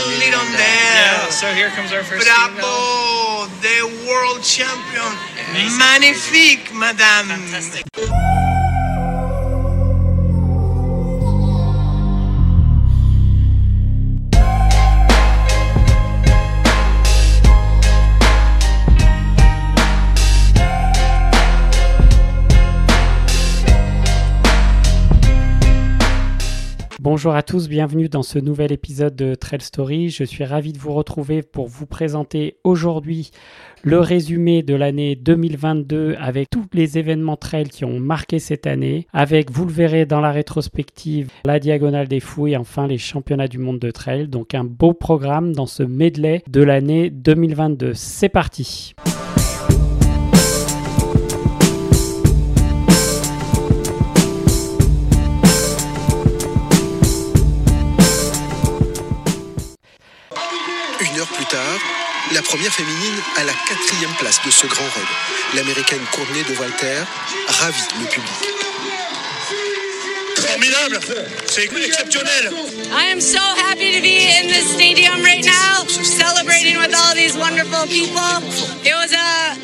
Little Yeah, there. so here comes our first. Bravo, the world champion. Magnifique, madame. Fantastic. Bonjour à tous, bienvenue dans ce nouvel épisode de Trail Story. Je suis ravi de vous retrouver pour vous présenter aujourd'hui le résumé de l'année 2022 avec tous les événements trail qui ont marqué cette année, avec, vous le verrez dans la rétrospective, la diagonale des fous et enfin les championnats du monde de trail. Donc un beau programme dans ce medley de l'année 2022. C'est parti féminine à la quatrième place de ce grand raid. L'américaine Courtney de Walter ravit le public. Formidable C'est exceptionnel I am so happy to be in this stadium right now, celebrating with all these wonderful people. It was a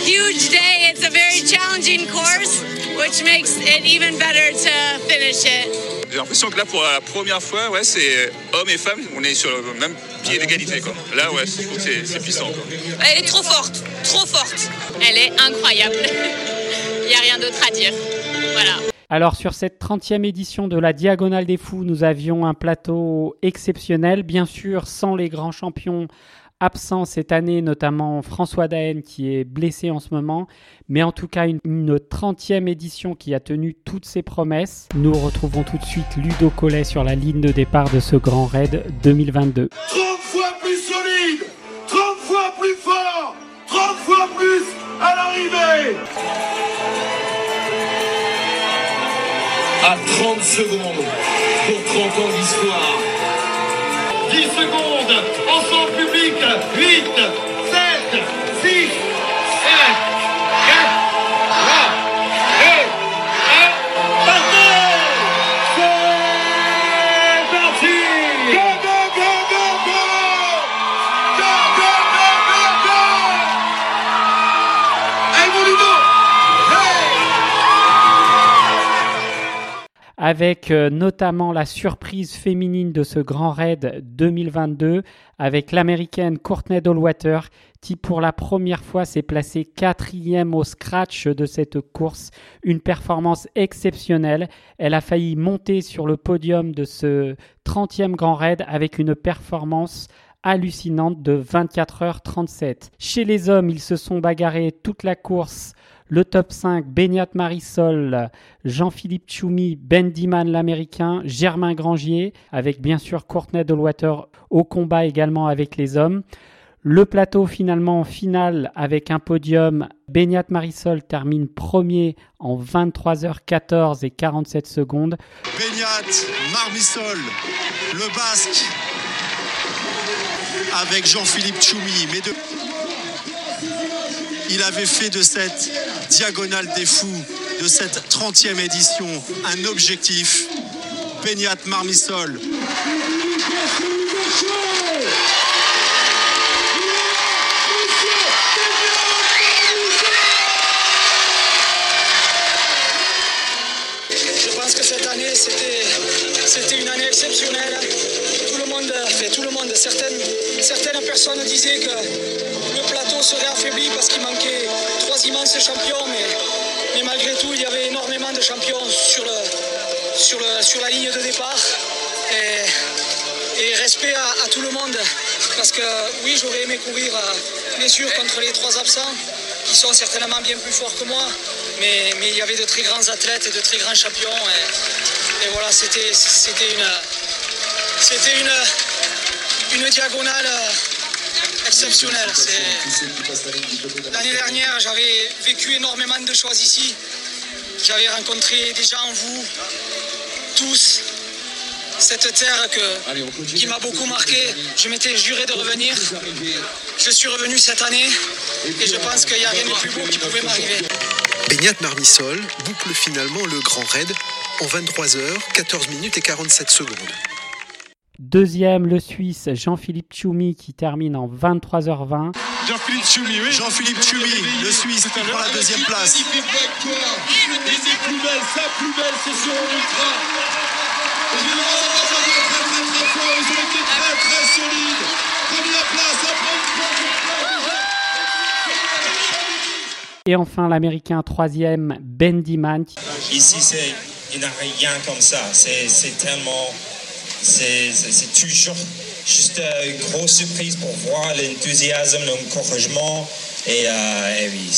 huge day. It's a very challenging course, which makes it even better to finish it. J'ai l'impression que là, pour la première fois, ouais, c'est hommes et femmes, on est sur le même pied d'égalité. quoi. Là, ouais, je trouve que c'est c'est puissant. quoi. Elle est trop forte, trop forte. Elle est incroyable. Il n'y a rien d'autre à dire. Voilà. Alors sur cette 30e édition de la Diagonale des Fous, nous avions un plateau exceptionnel, bien sûr sans les grands champions absents cette année, notamment François Daen qui est blessé en ce moment, mais en tout cas une, une 30e édition qui a tenu toutes ses promesses. Nous retrouvons tout de suite Ludo Collet sur la ligne de départ de ce grand raid 2022. 30 fois plus solide, 30 fois plus fort, 30 fois plus à l'arrivée. à 30 secondes pour 30 ans d'histoire. 10 secondes, ensemble public, 8, 7, avec euh, notamment la surprise féminine de ce grand raid 2022 avec l'américaine Courtney Dollwater qui pour la première fois s'est placée quatrième au scratch de cette course. Une performance exceptionnelle. Elle a failli monter sur le podium de ce 30e grand raid avec une performance hallucinante de 24h37. Chez les hommes, ils se sont bagarrés toute la course. Le top 5, Beniat Marisol, Jean-Philippe Choumi, Ben Diman l'américain, Germain Grangier, avec bien sûr Courtney Dollwater au combat également avec les hommes. Le plateau finalement en finale avec un podium. Beniat Marisol termine premier en 23h14 et 47 secondes. Beignat, Marmisol, le Basque, avec Jean-Philippe Choumi. Mais de... Il avait fait de cette diagonale des fous, de cette 30e édition, un objectif. Beignat, Marmisol. Je pense que cette année, c'était, une année exceptionnelle. Tout le monde, fait, tout le monde, certaines, certaines personnes disaient que le plateau serait affaibli parce qu'il manquait trois immenses champions, mais, malgré tout, il y avait énormément de champions sur, la ligne de départ. Et, respect à, tout le monde, parce que oui, j'aurais aimé courir, euh, bien sûr, contre les trois absents, qui sont certainement bien plus forts que moi, mais, il y avait de très grands athlètes et de très grands champions. Et, voilà, c'était une, une diagonale exceptionnelle. L'année dernière, j'avais vécu énormément de choses ici. J'avais rencontré des gens, vous, tous, cette terre que, qui m'a beaucoup marqué. Je m'étais juré de revenir. Je suis revenu cette année et je pense qu'il n'y a rien de plus beau qui pouvait m'arriver. Beignat Marmisol boucle finalement le grand raid en 23 h 14 minutes et 47 secondes. Deuxième, le Suisse Jean-Philippe Tchoumi qui termine en 23h20. Jean-Philippe Tchoumi, oui. Jean-Philippe Tchoumi, le Suisse, qui prend la deuxième place. Une des plus belles, sa plus belle session en ultra. Et très très très. Ils ont été très très solides. Première place, après Et enfin, l'Américain troisième, Ben Diman. Ici, c'est, il n'y a rien comme ça. C'est, c'est tellement c'est toujours juste une grosse surprise pour voir l'enthousiasme, l'encouragement. Et, euh, et oui,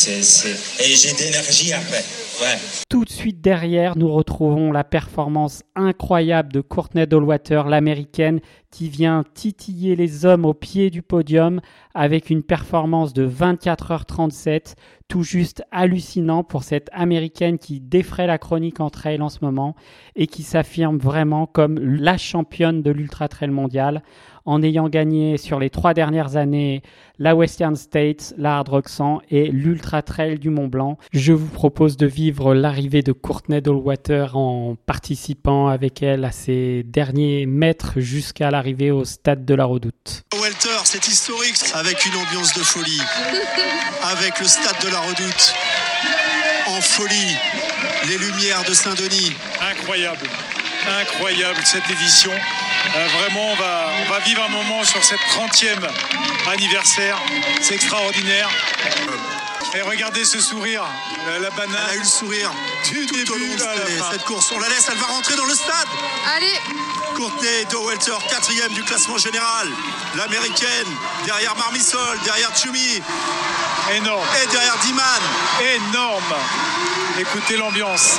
et j'ai d'énergie après. Ouais. Tout de suite derrière, nous retrouvons la performance incroyable de Courtney Dollwater, l'américaine, qui vient titiller les hommes au pied du podium avec une performance de 24h37, tout juste hallucinant pour cette américaine qui défraie la chronique en trail en ce moment et qui s'affirme vraiment comme la championne de l'ultra trail mondial en ayant gagné sur les trois dernières années la Western States, la Hard Rock 100 et l'Ultra Trail du Mont Blanc. Je vous propose de vivre l'arrivée de Courtney Dollwater en participant avec elle à ces derniers mètres jusqu'à au stade de la Redoute. Welter, c'est historique avec une ambiance de folie, avec le stade de la Redoute en folie, les lumières de Saint-Denis. Incroyable, incroyable cette édition. Euh, vraiment, on va, on va vivre un moment sur cette 30e anniversaire. C'est extraordinaire. Et regardez ce sourire, la, la banane. Elle a eu le sourire du tout début au long de cette, cette course. On la laisse, elle va rentrer dans le stade. Allez, Courtney Dowelter, quatrième du classement général. L'américaine, derrière Marmisol, derrière Tchoumi Énorme, et derrière Diman. énorme. Écoutez l'ambiance.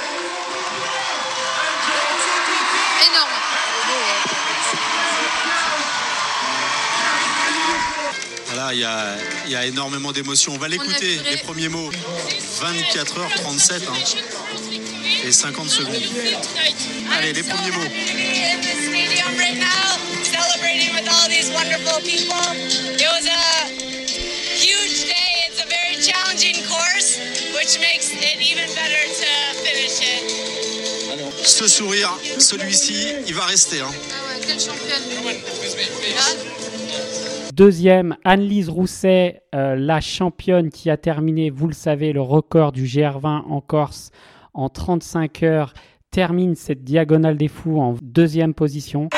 Voilà, il y a, il y a énormément d'émotions. On va l'écouter, les premiers mots. 24h37 hein, et 50 secondes. Allez, les premiers mots. in the stadium right now, celebrating with all these wonderful people. It was a huge day. It's a very challenging course, which makes it even better to finish it. Ce sourire, celui-ci, il va rester. hein. Ah ouais, quelle championne. Deuxième, Anne-Lise Rousset, euh, la championne qui a terminé, vous le savez, le record du GR20 en Corse en 35 heures, termine cette diagonale des fous en deuxième position.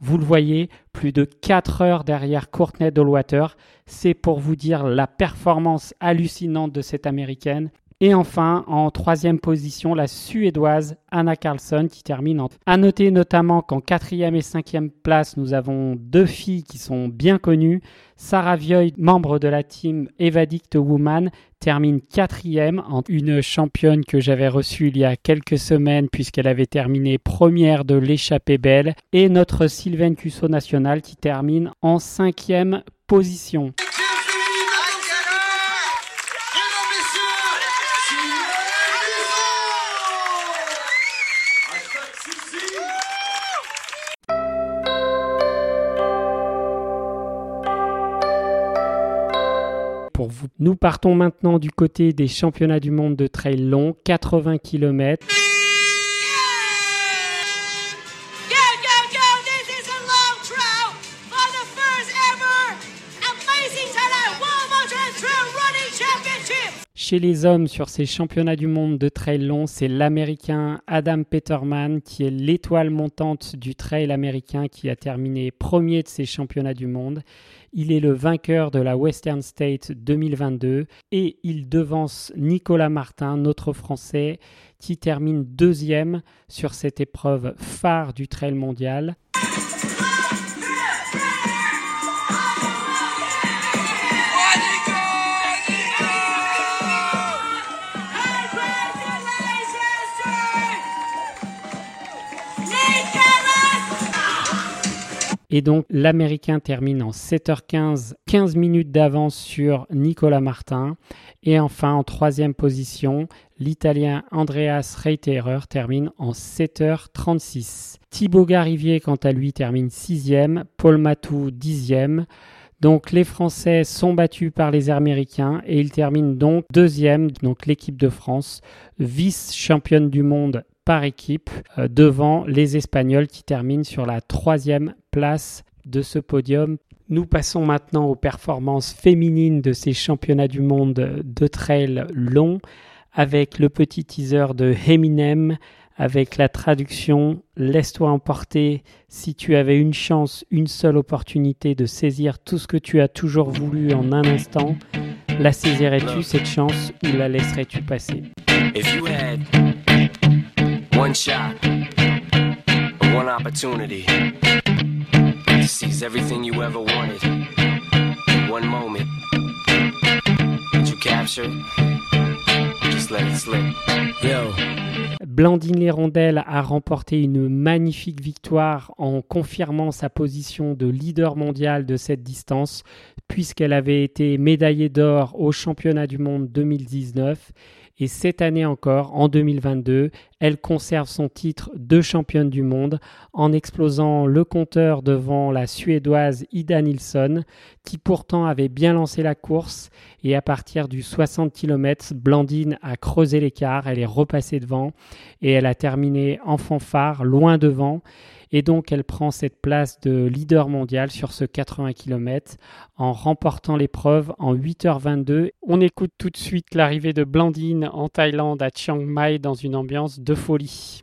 Vous le voyez, plus de 4 heures derrière Courtney Dollwater. C'est pour vous dire la performance hallucinante de cette américaine. Et enfin, en troisième position, la suédoise Anna Carlson qui termine en... À noter notamment qu'en quatrième et cinquième place, nous avons deux filles qui sont bien connues. Sarah Vioy, membre de la team Evadict Woman, termine quatrième en une championne que j'avais reçue il y a quelques semaines puisqu'elle avait terminé première de l'échappée belle. Et notre Sylvain Cusso national qui termine en cinquième position. Nous partons maintenant du côté des championnats du monde de trail long, 80 km. Chez les hommes, sur ces championnats du monde de trail long, c'est l'Américain Adam Peterman qui est l'étoile montante du trail américain qui a terminé premier de ces championnats du monde. Il est le vainqueur de la Western State 2022 et il devance Nicolas Martin, notre Français, qui termine deuxième sur cette épreuve phare du trail mondial. Et donc l'Américain termine en 7h15, 15 minutes d'avance sur Nicolas Martin. Et enfin en troisième position, l'Italien Andreas Reiterer termine en 7h36. Thibaut Garivier quant à lui termine sixième, Paul Matou dixième. Donc les Français sont battus par les Américains et ils terminent donc deuxième, donc l'équipe de France, vice-championne du monde par équipe, euh, devant les Espagnols qui terminent sur la troisième place de ce podium. Nous passons maintenant aux performances féminines de ces championnats du monde de trail long avec le petit teaser de Eminem avec la traduction Laisse-toi emporter si tu avais une chance, une seule opportunité de saisir tout ce que tu as toujours voulu en un instant. La saisirais-tu cette chance ou la laisserais-tu passer? One shot, one opportunity seize everything you ever wanted, one moment that you captured, just let it slip. Yo. Blandine Lérondelle a remporté une magnifique victoire en confirmant sa position de leader mondial de cette distance, puisqu'elle avait été médaillée d'or au championnat du monde 2019. Et cette année encore, en 2022, elle conserve son titre de championne du monde en explosant le compteur devant la Suédoise Ida Nilsson, qui pourtant avait bien lancé la course. Et à partir du 60 km, Blandine a creusé l'écart, elle est repassée devant et elle a terminé en fanfare, loin devant. Et donc, elle prend cette place de leader mondial sur ce 80 km en remportant l'épreuve en 8h22. On écoute tout de suite l'arrivée de Blandine en Thaïlande à Chiang Mai dans une ambiance de folie.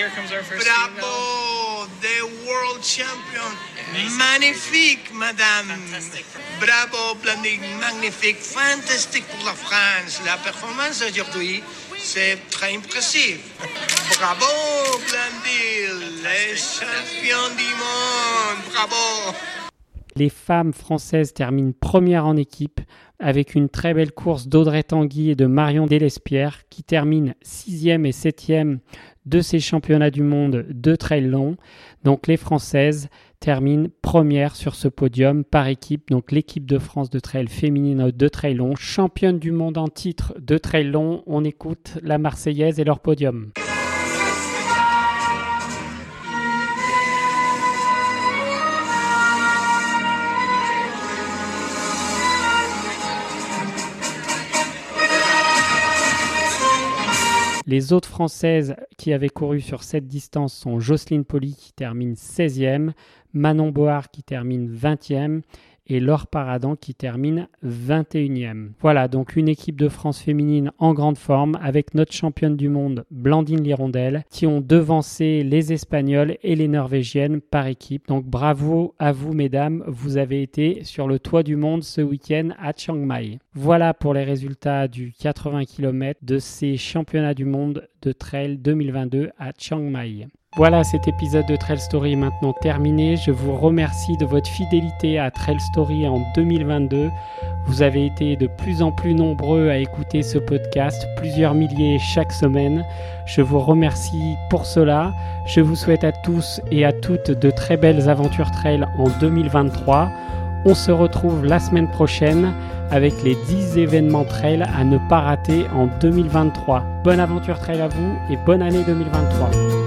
Here comes our first female. Bravo, the world champion. Magnifique, madame. Bravo, Blandine, magnifique, fantastique pour la France. La performance aujourd'hui, c'est très impressif. Bravo, Blandine, les champions du monde. Bravo. Les femmes françaises terminent première en équipe avec une très belle course d'Audrey Tanguy et de Marion Delespierre qui terminent sixième et septième de ces championnats du monde de trail long. Donc les Françaises terminent première sur ce podium par équipe. Donc l'équipe de France de trail féminine de trail long, championne du monde en titre de trail long. On écoute la Marseillaise et leur podium. Les autres Françaises qui avaient couru sur cette distance sont Jocelyne Poli qui termine 16e, Manon Board qui termine 20e et Laure Paradan qui termine 21e. Voilà donc une équipe de France féminine en grande forme avec notre championne du monde Blandine Lirondelle qui ont devancé les Espagnols et les Norvégiennes par équipe. Donc bravo à vous mesdames, vous avez été sur le toit du monde ce week-end à Chiang Mai. Voilà pour les résultats du 80 km de ces championnats du monde de trail 2022 à Chiang Mai. Voilà, cet épisode de Trail Story est maintenant terminé. Je vous remercie de votre fidélité à Trail Story en 2022. Vous avez été de plus en plus nombreux à écouter ce podcast, plusieurs milliers chaque semaine. Je vous remercie pour cela. Je vous souhaite à tous et à toutes de très belles aventures trail en 2023. On se retrouve la semaine prochaine avec les 10 événements trail à ne pas rater en 2023. Bonne aventure trail à vous et bonne année 2023.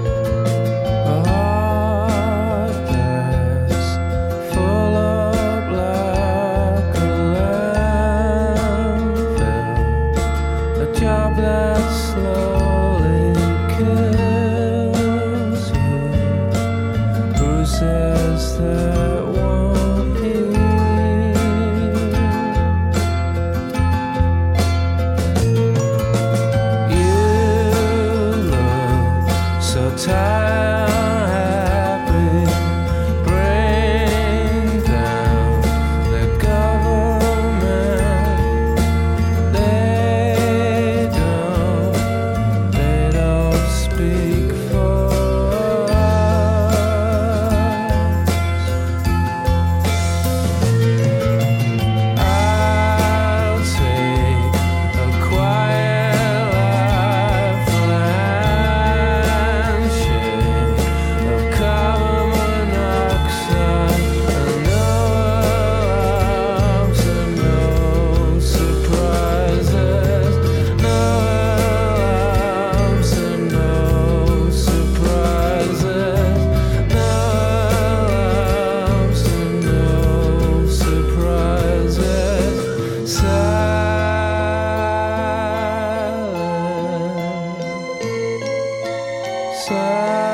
side.